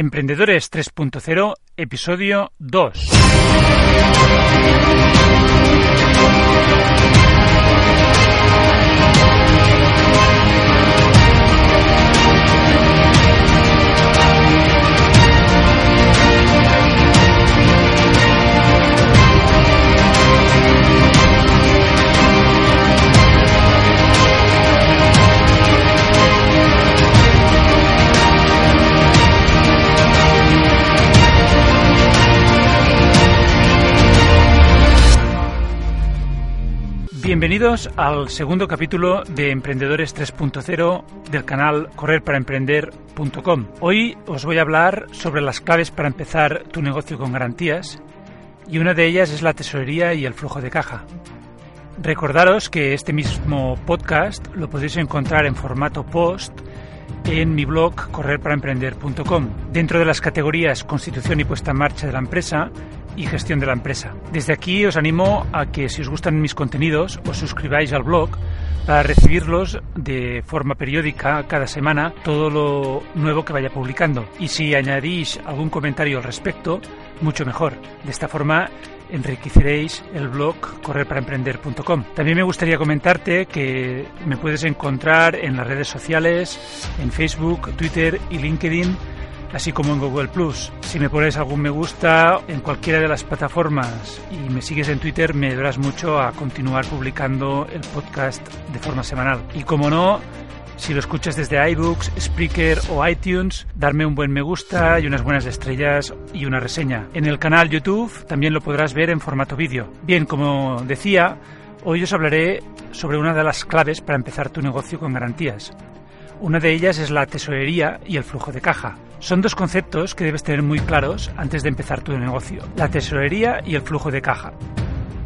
Emprendedores 3.0, episodio 2. Bienvenidos al segundo capítulo de Emprendedores 3.0 del canal correrparaemprender.com. Hoy os voy a hablar sobre las claves para empezar tu negocio con garantías y una de ellas es la tesorería y el flujo de caja. Recordaros que este mismo podcast lo podéis encontrar en formato post en mi blog correrparaemprender.com, dentro de las categorías Constitución y puesta en marcha de la empresa y gestión de la empresa. Desde aquí os animo a que si os gustan mis contenidos os suscribáis al blog para recibirlos de forma periódica cada semana todo lo nuevo que vaya publicando. Y si añadís algún comentario al respecto, mucho mejor. De esta forma enriqueceréis el blog correrparaemprender.com. También me gustaría comentarte que me puedes encontrar en las redes sociales, en Facebook, Twitter y LinkedIn así como en Google Plus. Si me pones algún me gusta en cualquiera de las plataformas y me sigues en Twitter, me ayudarás mucho a continuar publicando el podcast de forma semanal. Y como no, si lo escuchas desde iBooks, Spreaker o iTunes, darme un buen me gusta y unas buenas estrellas y una reseña. En el canal YouTube también lo podrás ver en formato vídeo. Bien, como decía, hoy os hablaré sobre una de las claves para empezar tu negocio con garantías. Una de ellas es la tesorería y el flujo de caja. Son dos conceptos que debes tener muy claros antes de empezar tu negocio, la tesorería y el flujo de caja.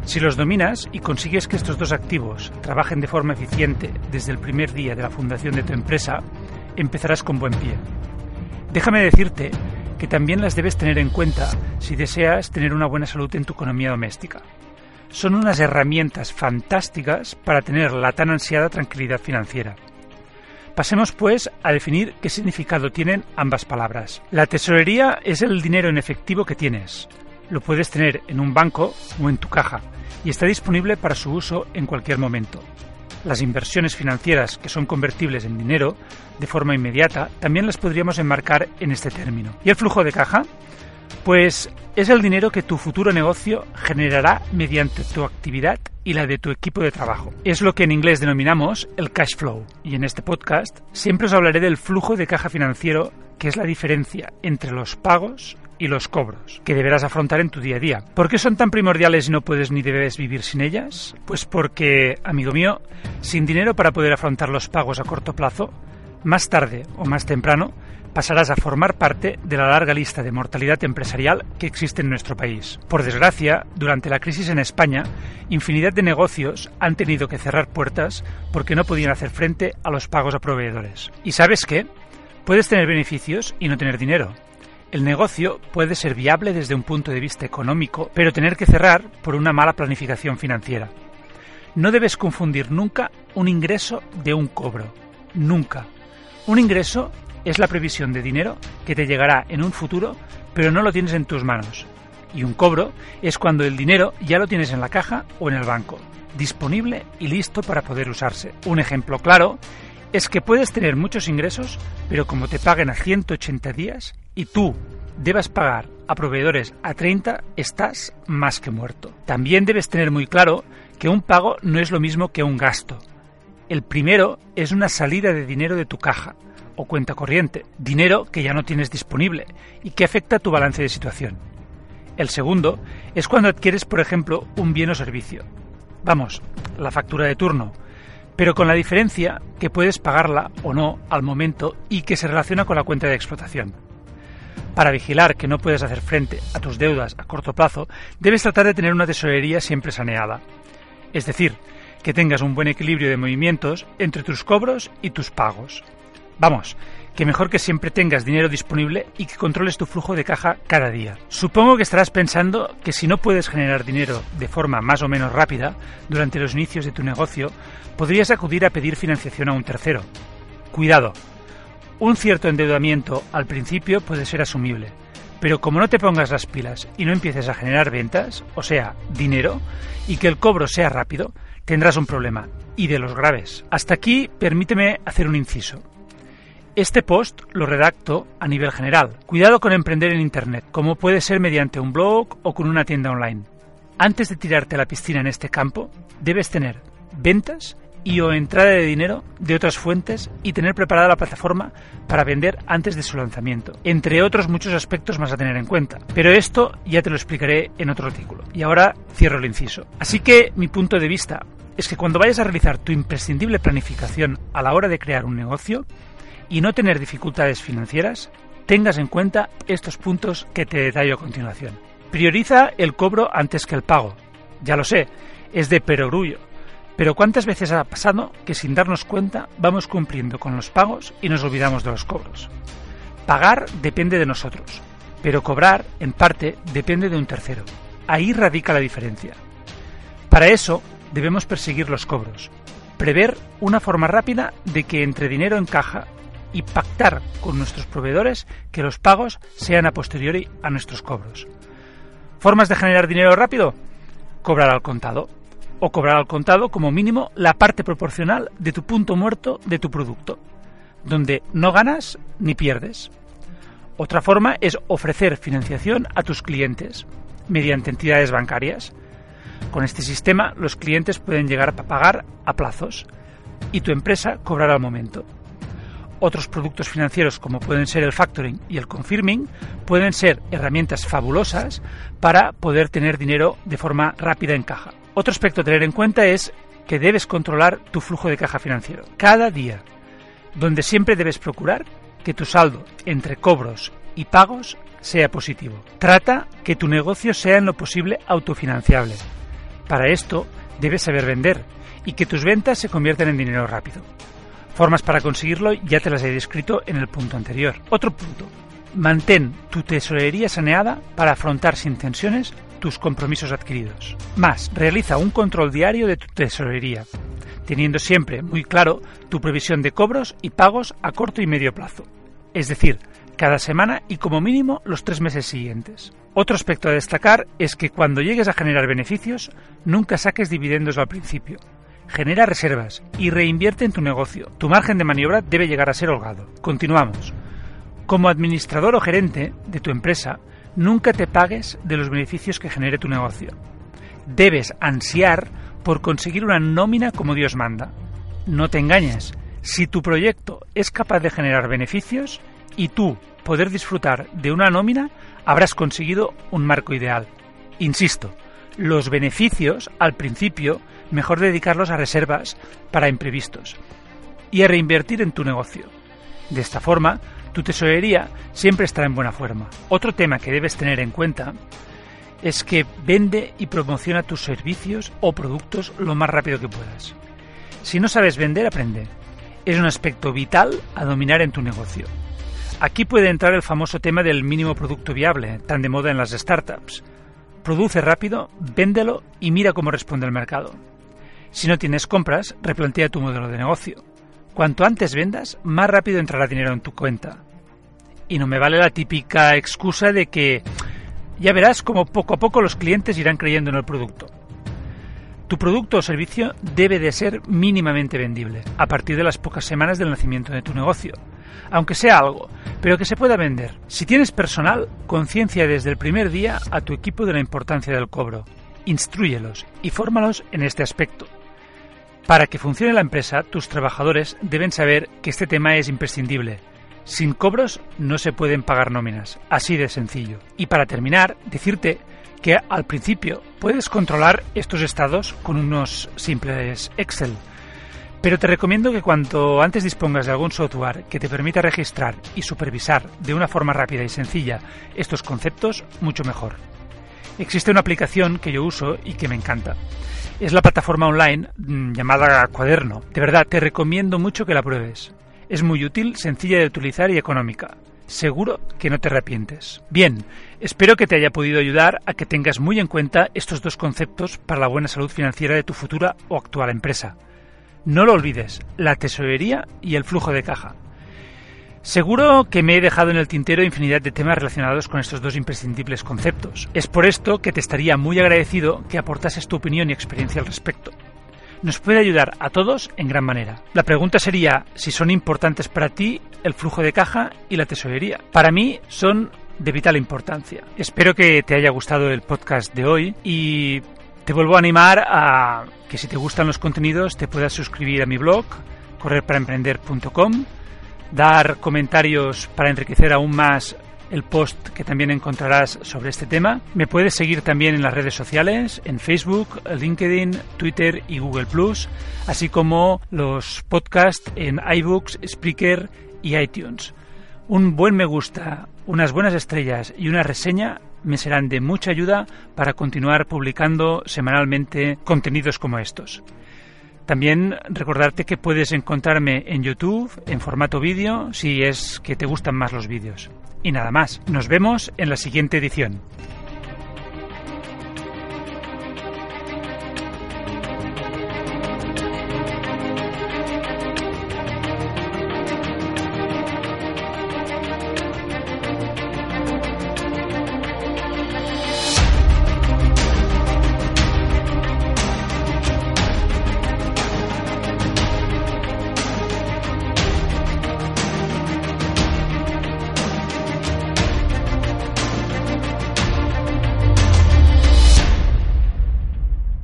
Si los dominas y consigues que estos dos activos trabajen de forma eficiente desde el primer día de la fundación de tu empresa, empezarás con buen pie. Déjame decirte que también las debes tener en cuenta si deseas tener una buena salud en tu economía doméstica. Son unas herramientas fantásticas para tener la tan ansiada tranquilidad financiera. Pasemos pues a definir qué significado tienen ambas palabras. La tesorería es el dinero en efectivo que tienes. Lo puedes tener en un banco o en tu caja y está disponible para su uso en cualquier momento. Las inversiones financieras que son convertibles en dinero de forma inmediata también las podríamos enmarcar en este término. ¿Y el flujo de caja? Pues es el dinero que tu futuro negocio generará mediante tu actividad y la de tu equipo de trabajo. Es lo que en inglés denominamos el cash flow. Y en este podcast siempre os hablaré del flujo de caja financiero, que es la diferencia entre los pagos y los cobros que deberás afrontar en tu día a día. ¿Por qué son tan primordiales y no puedes ni debes vivir sin ellas? Pues porque, amigo mío, sin dinero para poder afrontar los pagos a corto plazo, más tarde o más temprano pasarás a formar parte de la larga lista de mortalidad empresarial que existe en nuestro país. Por desgracia, durante la crisis en España, infinidad de negocios han tenido que cerrar puertas porque no podían hacer frente a los pagos a proveedores. ¿Y sabes qué? Puedes tener beneficios y no tener dinero. El negocio puede ser viable desde un punto de vista económico, pero tener que cerrar por una mala planificación financiera. No debes confundir nunca un ingreso de un cobro. Nunca. Un ingreso es la previsión de dinero que te llegará en un futuro, pero no lo tienes en tus manos. Y un cobro es cuando el dinero ya lo tienes en la caja o en el banco, disponible y listo para poder usarse. Un ejemplo claro es que puedes tener muchos ingresos, pero como te paguen a 180 días y tú debas pagar a proveedores a 30, estás más que muerto. También debes tener muy claro que un pago no es lo mismo que un gasto. El primero es una salida de dinero de tu caja o cuenta corriente, dinero que ya no tienes disponible y que afecta tu balance de situación. El segundo es cuando adquieres, por ejemplo, un bien o servicio. Vamos, la factura de turno. pero con la diferencia que puedes pagarla o no al momento y que se relaciona con la cuenta de explotación. Para vigilar que no puedes hacer frente a tus deudas a corto plazo, debes tratar de tener una tesorería siempre saneada. Es decir, que tengas un buen equilibrio de movimientos entre tus cobros y tus pagos. Vamos, que mejor que siempre tengas dinero disponible y que controles tu flujo de caja cada día. Supongo que estarás pensando que si no puedes generar dinero de forma más o menos rápida durante los inicios de tu negocio, podrías acudir a pedir financiación a un tercero. Cuidado, un cierto endeudamiento al principio puede ser asumible, pero como no te pongas las pilas y no empieces a generar ventas, o sea, dinero, y que el cobro sea rápido, tendrás un problema, y de los graves. Hasta aquí permíteme hacer un inciso. Este post lo redacto a nivel general. Cuidado con emprender en Internet, como puede ser mediante un blog o con una tienda online. Antes de tirarte a la piscina en este campo, debes tener ventas y o entrada de dinero de otras fuentes y tener preparada la plataforma para vender antes de su lanzamiento, entre otros muchos aspectos más a tener en cuenta. Pero esto ya te lo explicaré en otro artículo. Y ahora cierro el inciso. Así que mi punto de vista es que cuando vayas a realizar tu imprescindible planificación a la hora de crear un negocio y no tener dificultades financieras, tengas en cuenta estos puntos que te detallo a continuación. Prioriza el cobro antes que el pago. Ya lo sé, es de perogrullo, pero ¿cuántas veces ha pasado que sin darnos cuenta vamos cumpliendo con los pagos y nos olvidamos de los cobros? Pagar depende de nosotros, pero cobrar, en parte, depende de un tercero. Ahí radica la diferencia. Para eso, debemos perseguir los cobros, prever una forma rápida de que entre dinero en caja y pactar con nuestros proveedores que los pagos sean a posteriori a nuestros cobros. ¿Formas de generar dinero rápido? Cobrar al contado o cobrar al contado como mínimo la parte proporcional de tu punto muerto de tu producto, donde no ganas ni pierdes. Otra forma es ofrecer financiación a tus clientes mediante entidades bancarias. Con este sistema los clientes pueden llegar a pagar a plazos y tu empresa cobrará al momento. Otros productos financieros como pueden ser el factoring y el confirming pueden ser herramientas fabulosas para poder tener dinero de forma rápida en caja. Otro aspecto a tener en cuenta es que debes controlar tu flujo de caja financiero cada día, donde siempre debes procurar que tu saldo entre cobros y pagos sea positivo. Trata que tu negocio sea en lo posible autofinanciable. Para esto debes saber vender y que tus ventas se conviertan en dinero rápido. Formas para conseguirlo ya te las he descrito en el punto anterior. Otro punto. Mantén tu tesorería saneada para afrontar sin tensiones tus compromisos adquiridos. Más, realiza un control diario de tu tesorería, teniendo siempre muy claro tu previsión de cobros y pagos a corto y medio plazo. Es decir, cada semana y como mínimo los tres meses siguientes. Otro aspecto a destacar es que cuando llegues a generar beneficios, nunca saques dividendos al principio. Genera reservas y reinvierte en tu negocio. Tu margen de maniobra debe llegar a ser holgado. Continuamos. Como administrador o gerente de tu empresa, nunca te pagues de los beneficios que genere tu negocio. Debes ansiar por conseguir una nómina como Dios manda. No te engañes, si tu proyecto es capaz de generar beneficios y tú poder disfrutar de una nómina, habrás conseguido un marco ideal. Insisto, los beneficios, al principio, mejor dedicarlos a reservas para imprevistos y a reinvertir en tu negocio. De esta forma, tu tesorería siempre estará en buena forma. Otro tema que debes tener en cuenta es que vende y promociona tus servicios o productos lo más rápido que puedas. Si no sabes vender, aprende. Es un aspecto vital a dominar en tu negocio. Aquí puede entrar el famoso tema del mínimo producto viable, tan de moda en las startups. Produce rápido, véndelo y mira cómo responde el mercado. Si no tienes compras, replantea tu modelo de negocio. Cuanto antes vendas, más rápido entrará dinero en tu cuenta. Y no me vale la típica excusa de que ya verás como poco a poco los clientes irán creyendo en el producto. Tu producto o servicio debe de ser mínimamente vendible a partir de las pocas semanas del nacimiento de tu negocio, aunque sea algo, pero que se pueda vender. Si tienes personal, conciencia desde el primer día a tu equipo de la importancia del cobro. Instruyelos y fórmalos en este aspecto. Para que funcione la empresa, tus trabajadores deben saber que este tema es imprescindible. Sin cobros no se pueden pagar nóminas, así de sencillo. Y para terminar, decirte que al principio puedes controlar estos estados con unos simples Excel, Pero te recomiendo que cuanto antes dispongas de algún software que te permita registrar y supervisar de una forma rápida y sencilla estos conceptos, mucho mejor. Existe una aplicación que yo uso y que me encanta. Es la plataforma online mm, llamada Cuaderno. De verdad, te recomiendo mucho que la pruebes. Es muy útil, sencilla de utilizar y económica. Seguro que no te arrepientes. Bien, espero que te haya podido ayudar a que tengas muy en cuenta estos dos conceptos para la buena salud financiera de tu futura o actual empresa. No lo olvides, la tesorería y el flujo de caja. Seguro que me he dejado en el tintero infinidad de temas relacionados con estos dos imprescindibles conceptos. Es por esto que te estaría muy agradecido que aportases tu opinión y experiencia al respecto. Nos puede ayudar a todos en gran manera. La pregunta sería si son importantes para ti el flujo de caja y la tesorería. Para mí son de vital importancia. Espero que te haya gustado el podcast de hoy y te vuelvo a animar a que si te gustan los contenidos te puedas suscribir a mi blog correrparaemprender.com dar comentarios para enriquecer aún más el post que también encontrarás sobre este tema. Me puedes seguir también en las redes sociales, en Facebook, LinkedIn, Twitter y Google así como los podcasts en iBooks, Spreaker y iTunes. Un buen me gusta, unas buenas estrellas y una reseña me serán de mucha ayuda para continuar publicando semanalmente contenidos como estos. También recordarte que puedes encontrarme en YouTube en formato vídeo si es que te gustan más los vídeos. Y nada más, nos vemos en la siguiente edición.